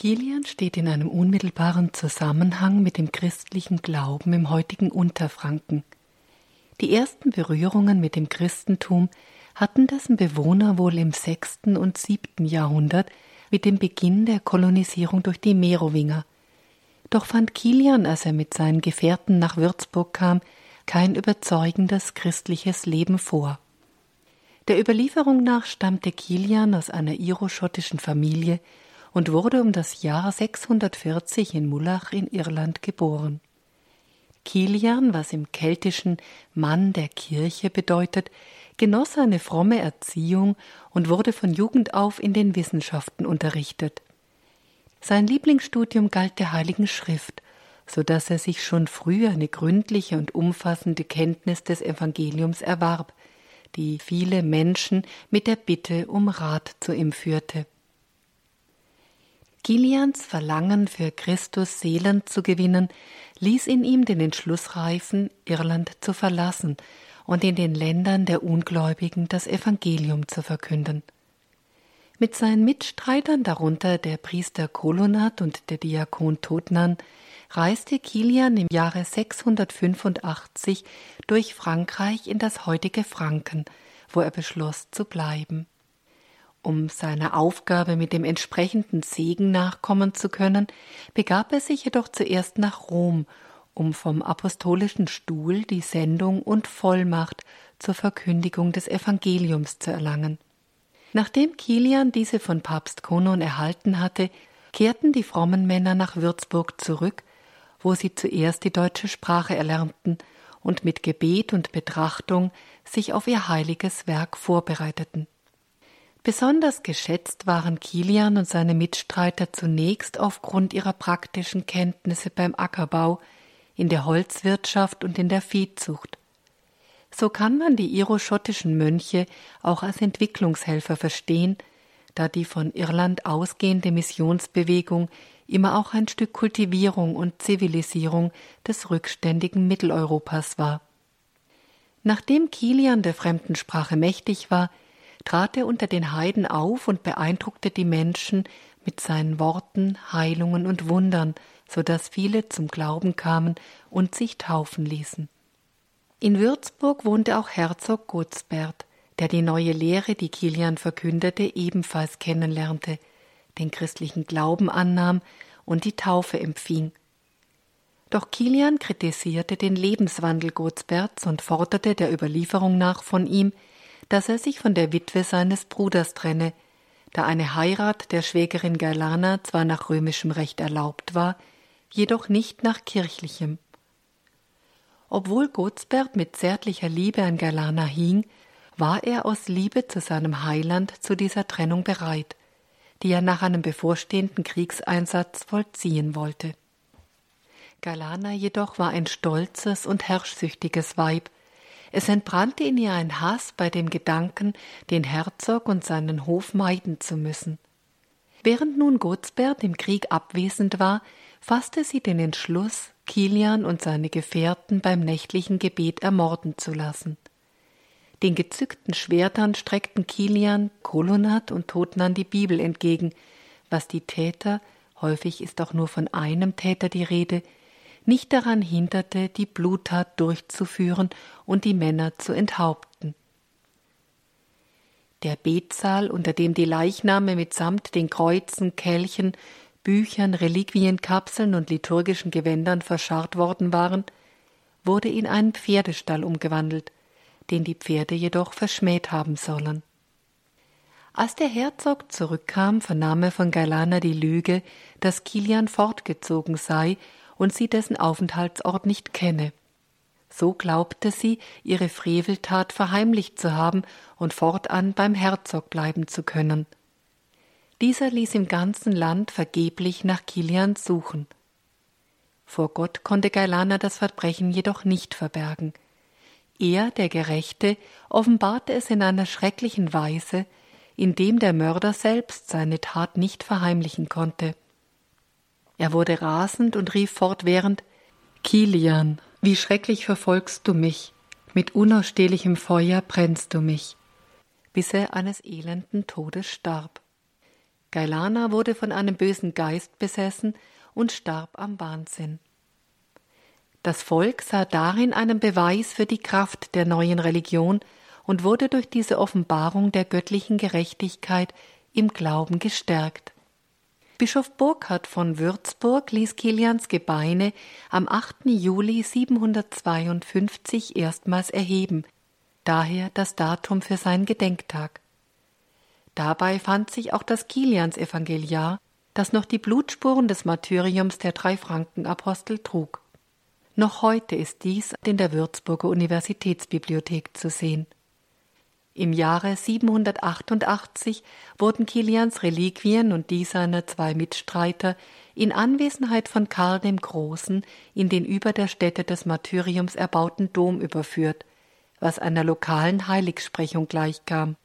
Kilian steht in einem unmittelbaren Zusammenhang mit dem christlichen Glauben im heutigen Unterfranken. Die ersten Berührungen mit dem Christentum hatten dessen Bewohner wohl im sechsten und siebten Jahrhundert mit dem Beginn der Kolonisierung durch die Merowinger. Doch fand Kilian, als er mit seinen Gefährten nach Würzburg kam, kein überzeugendes christliches Leben vor. Der Überlieferung nach stammte Kilian aus einer iroschottischen Familie und wurde um das Jahr 640 in Mullach in Irland geboren. Kilian, was im keltischen Mann der Kirche bedeutet, genoss eine fromme Erziehung und wurde von Jugend auf in den Wissenschaften unterrichtet. Sein Lieblingsstudium galt der Heiligen Schrift, so dass er sich schon früh eine gründliche und umfassende Kenntnis des Evangeliums erwarb, die viele Menschen mit der Bitte um Rat zu ihm führte. Kilians Verlangen für Christus Seelen zu gewinnen, ließ in ihm den Entschluss reifen, Irland zu verlassen und in den Ländern der Ungläubigen das Evangelium zu verkünden. Mit seinen Mitstreitern, darunter der Priester Kolonat und der Diakon Totnan, reiste Kilian im Jahre 685 durch Frankreich in das heutige Franken, wo er beschloss zu bleiben. Um seiner Aufgabe mit dem entsprechenden Segen nachkommen zu können, begab er sich jedoch zuerst nach Rom, um vom apostolischen Stuhl die Sendung und Vollmacht zur Verkündigung des Evangeliums zu erlangen. Nachdem Kilian diese von Papst Konon erhalten hatte, kehrten die frommen Männer nach Würzburg zurück wo sie zuerst die deutsche Sprache erlernten und mit Gebet und Betrachtung sich auf ihr heiliges Werk vorbereiteten. Besonders geschätzt waren Kilian und seine Mitstreiter zunächst aufgrund ihrer praktischen Kenntnisse beim Ackerbau, in der Holzwirtschaft und in der Viehzucht. So kann man die iroschottischen Mönche auch als Entwicklungshelfer verstehen, da die von Irland ausgehende Missionsbewegung immer auch ein Stück Kultivierung und Zivilisierung des rückständigen Mitteleuropas war. Nachdem Kilian der fremden Sprache mächtig war, trat er unter den Heiden auf und beeindruckte die Menschen mit seinen Worten, Heilungen und Wundern, so dass viele zum Glauben kamen und sich taufen ließen. In Würzburg wohnte auch Herzog Gutsbert, der die neue Lehre, die Kilian verkündete, ebenfalls kennenlernte – den christlichen Glauben annahm und die Taufe empfing. Doch Kilian kritisierte den Lebenswandel Gotsberts und forderte der Überlieferung nach von ihm, dass er sich von der Witwe seines Bruders trenne, da eine Heirat der Schwägerin Galana zwar nach römischem Recht erlaubt war, jedoch nicht nach kirchlichem. Obwohl Gotsbert mit zärtlicher Liebe an Galana hing, war er aus Liebe zu seinem Heiland zu dieser Trennung bereit die er nach einem bevorstehenden Kriegseinsatz vollziehen wollte. Galana jedoch war ein stolzes und herrschsüchtiges Weib. Es entbrannte in ihr ein Hass bei dem Gedanken, den Herzog und seinen Hof meiden zu müssen. Während nun Gotsbert im Krieg abwesend war, fasste sie den Entschluss, Kilian und seine Gefährten beim nächtlichen Gebet ermorden zu lassen. Den gezückten Schwertern streckten Kilian, Kolonat und Totnan die Bibel entgegen, was die Täter, häufig ist auch nur von einem Täter die Rede, nicht daran hinderte, die Bluttat durchzuführen und die Männer zu enthaupten. Der Betsaal, unter dem die Leichname mitsamt den Kreuzen, Kelchen, Büchern, Reliquienkapseln und liturgischen Gewändern verscharrt worden waren, wurde in einen Pferdestall umgewandelt, den die Pferde jedoch verschmäht haben sollen. Als der Herzog zurückkam, vernahm er von Galana die Lüge, dass Kilian fortgezogen sei und sie dessen Aufenthaltsort nicht kenne. So glaubte sie, ihre Freveltat verheimlicht zu haben und fortan beim Herzog bleiben zu können. Dieser ließ im ganzen Land vergeblich nach Kilian suchen. Vor Gott konnte Gailana das Verbrechen jedoch nicht verbergen. Er, der Gerechte, offenbarte es in einer schrecklichen Weise, indem der Mörder selbst seine Tat nicht verheimlichen konnte. Er wurde rasend und rief fortwährend Kilian, wie schrecklich verfolgst du mich, mit unausstehlichem Feuer brennst du mich, bis er eines elenden Todes starb. Gailana wurde von einem bösen Geist besessen und starb am Wahnsinn. Das Volk sah darin einen Beweis für die Kraft der neuen Religion und wurde durch diese Offenbarung der göttlichen Gerechtigkeit im Glauben gestärkt. Bischof Burkhard von Würzburg ließ Kilians Gebeine am 8. Juli 752 erstmals erheben, daher das Datum für seinen Gedenktag. Dabei fand sich auch das Kilians-Evangeliar, das noch die Blutspuren des Martyriums der drei Frankenapostel trug. Noch heute ist dies in der Würzburger Universitätsbibliothek zu sehen. Im Jahre 788 wurden Kilians Reliquien und die seiner zwei Mitstreiter in Anwesenheit von Karl dem Großen in den über der Stätte des Martyriums erbauten Dom überführt, was einer lokalen Heiligsprechung gleichkam.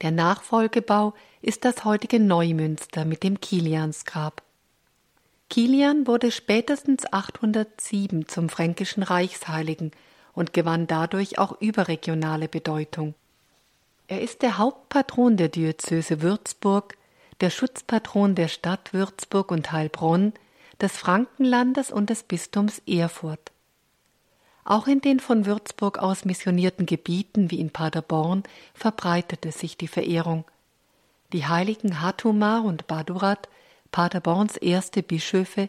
Der Nachfolgebau ist das heutige Neumünster mit dem Kiliansgrab. Kilian wurde spätestens 807 zum fränkischen Reichsheiligen und gewann dadurch auch überregionale Bedeutung. Er ist der Hauptpatron der Diözese Würzburg, der Schutzpatron der Stadt Würzburg und Heilbronn, des Frankenlandes und des Bistums Erfurt. Auch in den von Würzburg aus missionierten Gebieten wie in Paderborn verbreitete sich die Verehrung. Die heiligen Hatumar und Badurat, Paderborns erste Bischöfe,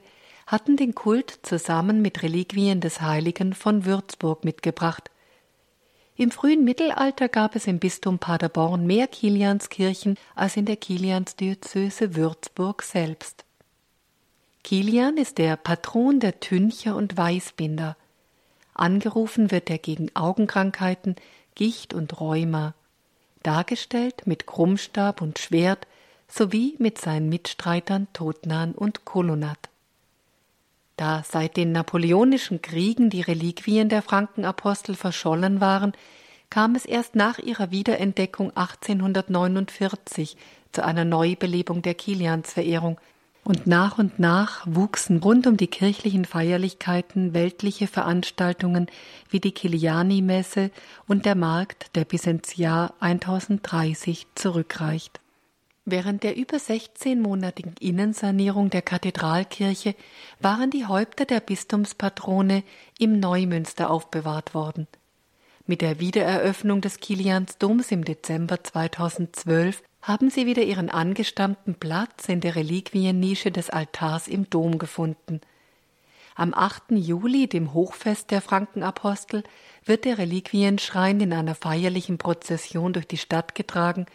hatten den Kult zusammen mit Reliquien des Heiligen von Würzburg mitgebracht. Im frühen Mittelalter gab es im Bistum Paderborn mehr Kilianskirchen als in der Kiliansdiözese Würzburg selbst. Kilian ist der Patron der Tüncher und Weißbinder. Angerufen wird er gegen Augenkrankheiten, Gicht und Rheuma. Dargestellt mit Krummstab und Schwert sowie mit seinen Mitstreitern Totnan und Kolonat. Da seit den napoleonischen Kriegen die Reliquien der Frankenapostel verschollen waren, kam es erst nach ihrer Wiederentdeckung 1849 zu einer Neubelebung der Kiliansverehrung, und nach und nach wuchsen rund um die kirchlichen Feierlichkeiten weltliche Veranstaltungen wie die Kiliani-Messe und der Markt, der bis ins Jahr 1030 zurückreicht. Während der über 16-monatigen Innensanierung der Kathedralkirche waren die Häupter der Bistumspatrone im Neumünster aufbewahrt worden. Mit der Wiedereröffnung des Kiliansdoms im Dezember 2012 haben sie wieder ihren angestammten Platz in der Reliquiennische des Altars im Dom gefunden. Am 8. Juli, dem Hochfest der Frankenapostel, wird der Reliquienschrein in einer feierlichen Prozession durch die Stadt getragen,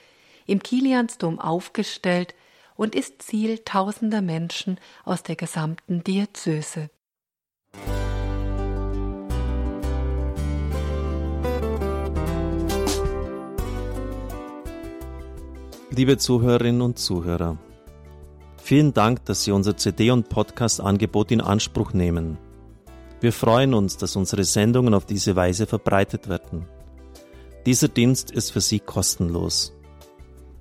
im Kiliansdom aufgestellt und ist Ziel tausender Menschen aus der gesamten Diözese. Liebe Zuhörerinnen und Zuhörer, vielen Dank, dass Sie unser CD- und Podcast-Angebot in Anspruch nehmen. Wir freuen uns, dass unsere Sendungen auf diese Weise verbreitet werden. Dieser Dienst ist für Sie kostenlos.